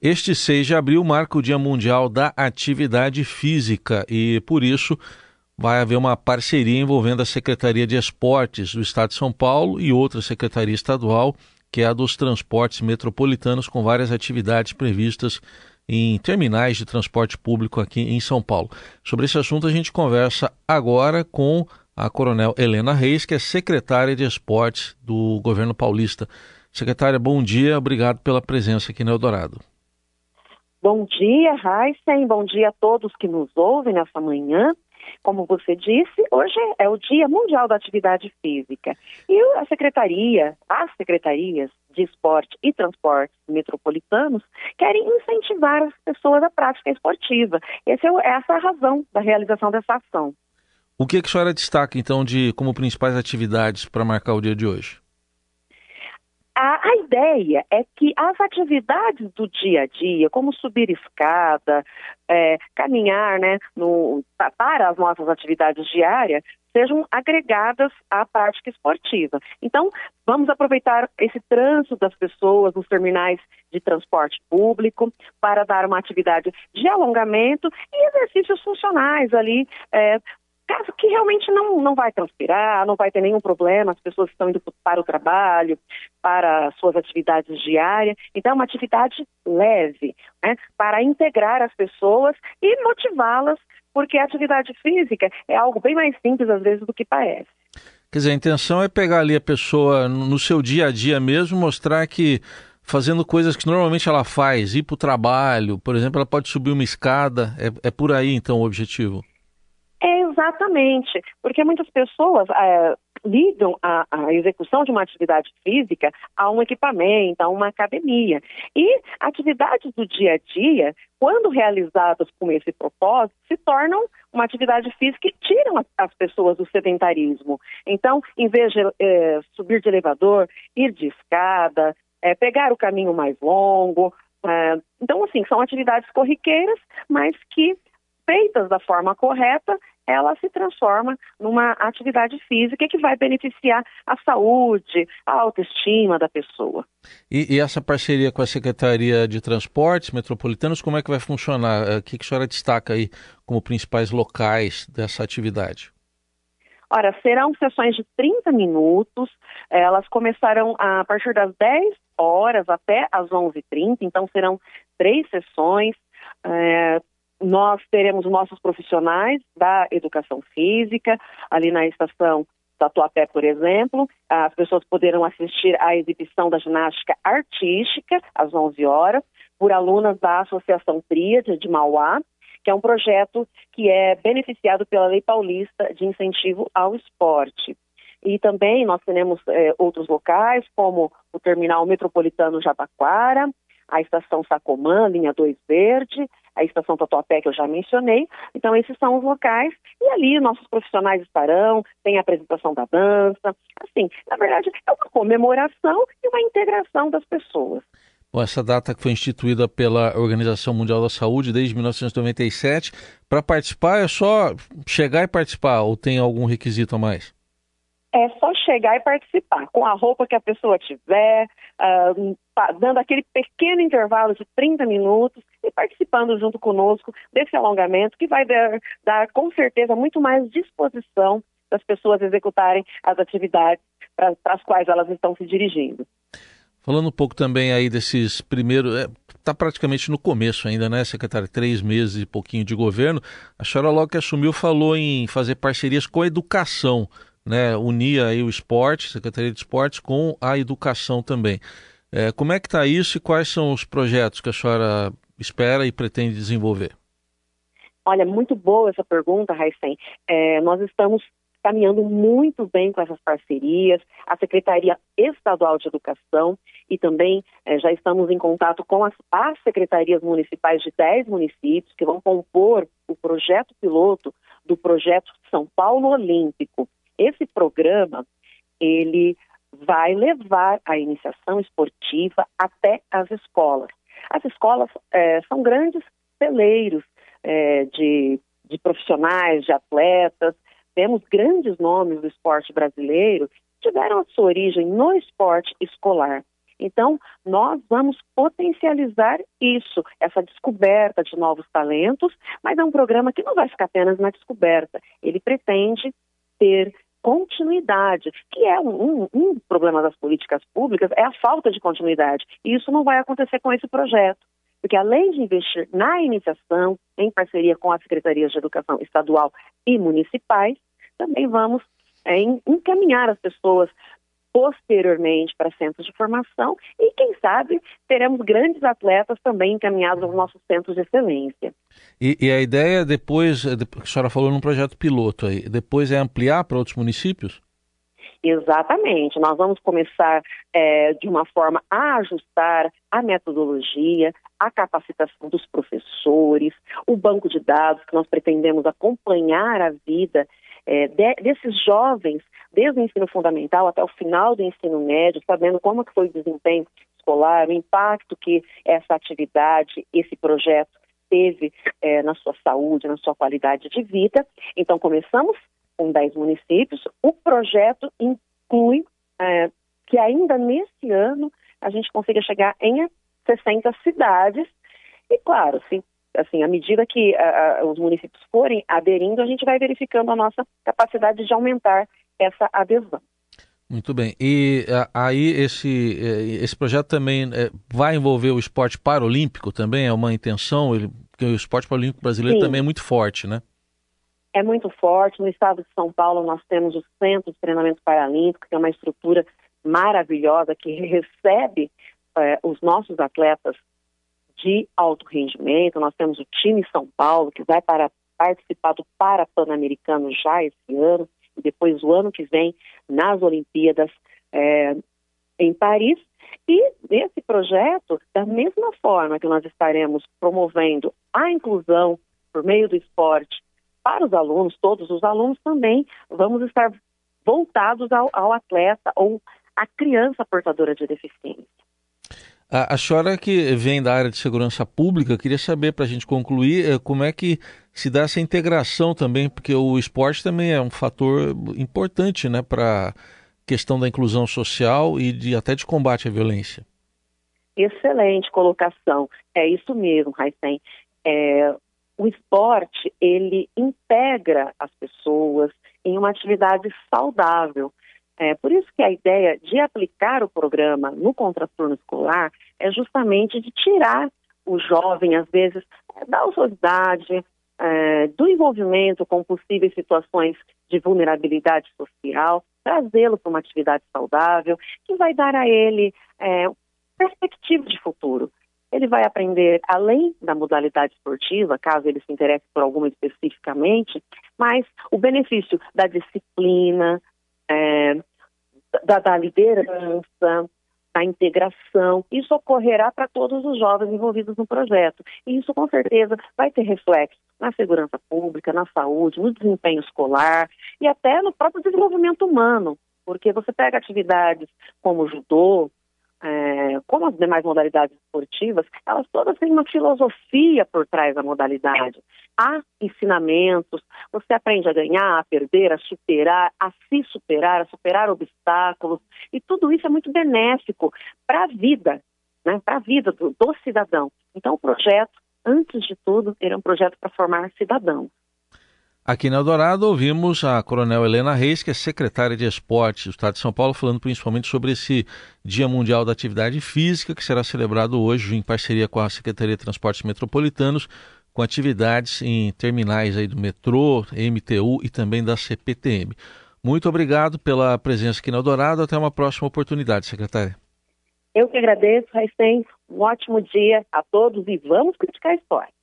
Este 6 de abril marca o Dia Mundial da Atividade Física e, por isso, vai haver uma parceria envolvendo a Secretaria de Esportes do Estado de São Paulo e outra secretaria estadual, que é a dos transportes metropolitanos, com várias atividades previstas em terminais de transporte público aqui em São Paulo. Sobre esse assunto, a gente conversa agora com a Coronel Helena Reis, que é secretária de Esportes do governo paulista. Secretária, bom dia, obrigado pela presença aqui no Eldorado. Bom dia, Heisen. Bom dia a todos que nos ouvem nessa manhã. Como você disse, hoje é o Dia Mundial da Atividade Física. E a Secretaria, as secretarias de esporte e transportes metropolitanos querem incentivar as pessoas à prática esportiva. Essa é essa é a razão da realização dessa ação. O que, que a senhora destaca, então, de como principais atividades para marcar o dia de hoje? Ideia é que as atividades do dia a dia, como subir escada, é, caminhar né, no, para as nossas atividades diárias, sejam agregadas à prática esportiva. Então, vamos aproveitar esse trânsito das pessoas nos terminais de transporte público para dar uma atividade de alongamento e exercícios funcionais ali, é, caso que realmente não, não vai transpirar, não vai ter nenhum problema, as pessoas estão indo para o trabalho, para suas atividades diárias. Então, é uma atividade leve, né, para integrar as pessoas e motivá-las, porque a atividade física é algo bem mais simples, às vezes, do que parece. Quer dizer, a intenção é pegar ali a pessoa no seu dia a dia mesmo, mostrar que fazendo coisas que normalmente ela faz, ir para o trabalho, por exemplo, ela pode subir uma escada, é, é por aí então o objetivo? Exatamente, porque muitas pessoas é, ligam a, a, execução de uma atividade física a um equipamento, a uma academia. E atividades do dia a dia, quando realizadas com esse propósito, se tornam uma atividade física e tiram as, as pessoas do sedentarismo. Então, em vez de é, subir de elevador, ir de escada, é, pegar o caminho mais longo. É, então, assim, são atividades corriqueiras, mas que feitas da forma correta, ela se transforma numa atividade física que vai beneficiar a saúde, a autoestima da pessoa. E, e essa parceria com a Secretaria de Transportes Metropolitanos, como é que vai funcionar? Eh, o que, que a senhora destaca aí como principais locais dessa atividade? Ora, serão sessões de 30 minutos, elas começarão a partir das 10 horas até as 11h30, então serão três sessões, é, nós teremos nossos profissionais da educação física, ali na estação Tatuapé, por exemplo. As pessoas poderão assistir à exibição da ginástica artística, às 11 horas, por alunas da Associação Tríade de Mauá, que é um projeto que é beneficiado pela Lei Paulista de Incentivo ao Esporte. E também nós teremos é, outros locais, como o Terminal Metropolitano Jabaquara, a Estação Sacomã, linha 2 Verde, a estação Tatuapé, que eu já mencionei. Então, esses são os locais. E ali nossos profissionais estarão, tem a apresentação da dança. Assim, na verdade, é uma comemoração e uma integração das pessoas. Bom, essa data que foi instituída pela Organização Mundial da Saúde desde 1997. Para participar é só chegar e participar ou tem algum requisito a mais? é só chegar e participar, com a roupa que a pessoa tiver, uh, dando aquele pequeno intervalo de 30 minutos e participando junto conosco desse alongamento, que vai dar, dar com certeza muito mais disposição das pessoas executarem as atividades para as quais elas estão se dirigindo. Falando um pouco também aí desses primeiros, está é, praticamente no começo ainda, né, secretário? Três meses e pouquinho de governo. A senhora logo que assumiu falou em fazer parcerias com a educação né, unir aí o esporte, Secretaria de Esportes, com a educação também. É, como é que está isso e quais são os projetos que a senhora espera e pretende desenvolver? Olha, muito boa essa pergunta, Raicen. É, nós estamos caminhando muito bem com essas parcerias, a Secretaria Estadual de Educação e também é, já estamos em contato com as, as secretarias municipais de 10 municípios que vão compor o projeto piloto do projeto São Paulo Olímpico. Esse programa, ele vai levar a iniciação esportiva até as escolas. As escolas é, são grandes celeiros é, de, de profissionais, de atletas. Temos grandes nomes do esporte brasileiro que tiveram a sua origem no esporte escolar. Então, nós vamos potencializar isso, essa descoberta de novos talentos, mas é um programa que não vai ficar apenas na descoberta. Ele pretende ter continuidade, que é um, um, um, problema das políticas públicas, é a falta de continuidade. E isso não vai acontecer com esse projeto. Porque além de investir na iniciação, em parceria com as secretarias de educação estadual e municipais, também vamos é, encaminhar as pessoas posteriormente para centros de formação e, quem sabe, teremos grandes atletas também encaminhados aos nossos centros de excelência. E, e a ideia depois, que a senhora falou num projeto piloto aí, depois é ampliar para outros municípios? Exatamente. Nós vamos começar é, de uma forma a ajustar a metodologia, a capacitação dos professores, o banco de dados que nós pretendemos acompanhar a vida é, de, desses jovens desde o ensino fundamental até o final do ensino médio, sabendo como que foi o desempenho escolar, o impacto que essa atividade, esse projeto teve é, na sua saúde, na sua qualidade de vida. Então, começamos com 10 municípios. O projeto inclui é, que ainda nesse ano a gente consiga chegar em 60 cidades. E, claro, se, assim, à medida que os municípios forem aderindo, a gente vai verificando a nossa capacidade de aumentar essa adesão. Muito bem. E aí esse, é, esse projeto também é, vai envolver o esporte paralímpico também? É uma intenção? Ele, porque o esporte paralímpico brasileiro Sim. também é muito forte, né? É muito forte. No estado de São Paulo nós temos o Centro de Treinamento Paralímpico, que é uma estrutura maravilhosa que recebe é, os nossos atletas de alto rendimento. Nós temos o time São Paulo, que vai para participar do Parapan-Americano já esse ano e depois o ano que vem nas Olimpíadas é, em Paris. E nesse projeto, da mesma forma que nós estaremos promovendo a inclusão por meio do esporte para os alunos, todos os alunos também vamos estar voltados ao, ao atleta ou à criança portadora de deficiência. A, a senhora que vem da área de segurança pública, queria saber, para a gente concluir, eh, como é que se dá essa integração também, porque o esporte também é um fator importante né, para a questão da inclusão social e de, até de combate à violência. Excelente colocação. É isso mesmo, Raicem. É, o esporte, ele integra as pessoas em uma atividade saudável. É, por isso que a ideia de aplicar o programa no contraturno escolar é justamente de tirar o jovem, às vezes, da autoridade, é, do envolvimento com possíveis situações de vulnerabilidade social, trazê-lo para uma atividade saudável, que vai dar a ele é, perspectiva de futuro. Ele vai aprender, além da modalidade esportiva, caso ele se interesse por alguma especificamente, mas o benefício da disciplina, é, da, da liderança, da integração. Isso ocorrerá para todos os jovens envolvidos no projeto. E isso, com certeza, vai ter reflexo na segurança pública, na saúde, no desempenho escolar e até no próprio desenvolvimento humano. Porque você pega atividades como judô, é, como as demais modalidades esportivas, elas todas têm uma filosofia por trás da modalidade. Há ensinamentos, você aprende a ganhar, a perder, a superar, a se superar, a superar obstáculos, e tudo isso é muito benéfico para a vida, né, para a vida do, do cidadão. Então, o projeto, antes de tudo, ele é um projeto para formar cidadãos. Aqui na Eldorado ouvimos a Coronel Helena Reis, que é secretária de Esportes do Estado de São Paulo, falando principalmente sobre esse Dia Mundial da Atividade Física, que será celebrado hoje em parceria com a Secretaria de Transportes Metropolitanos, com atividades em terminais aí do metrô, MTU e também da CPTM. Muito obrigado pela presença aqui na Eldorado. Até uma próxima oportunidade, secretária. Eu que agradeço, Raicem. Um ótimo dia a todos e vamos criticar esporte.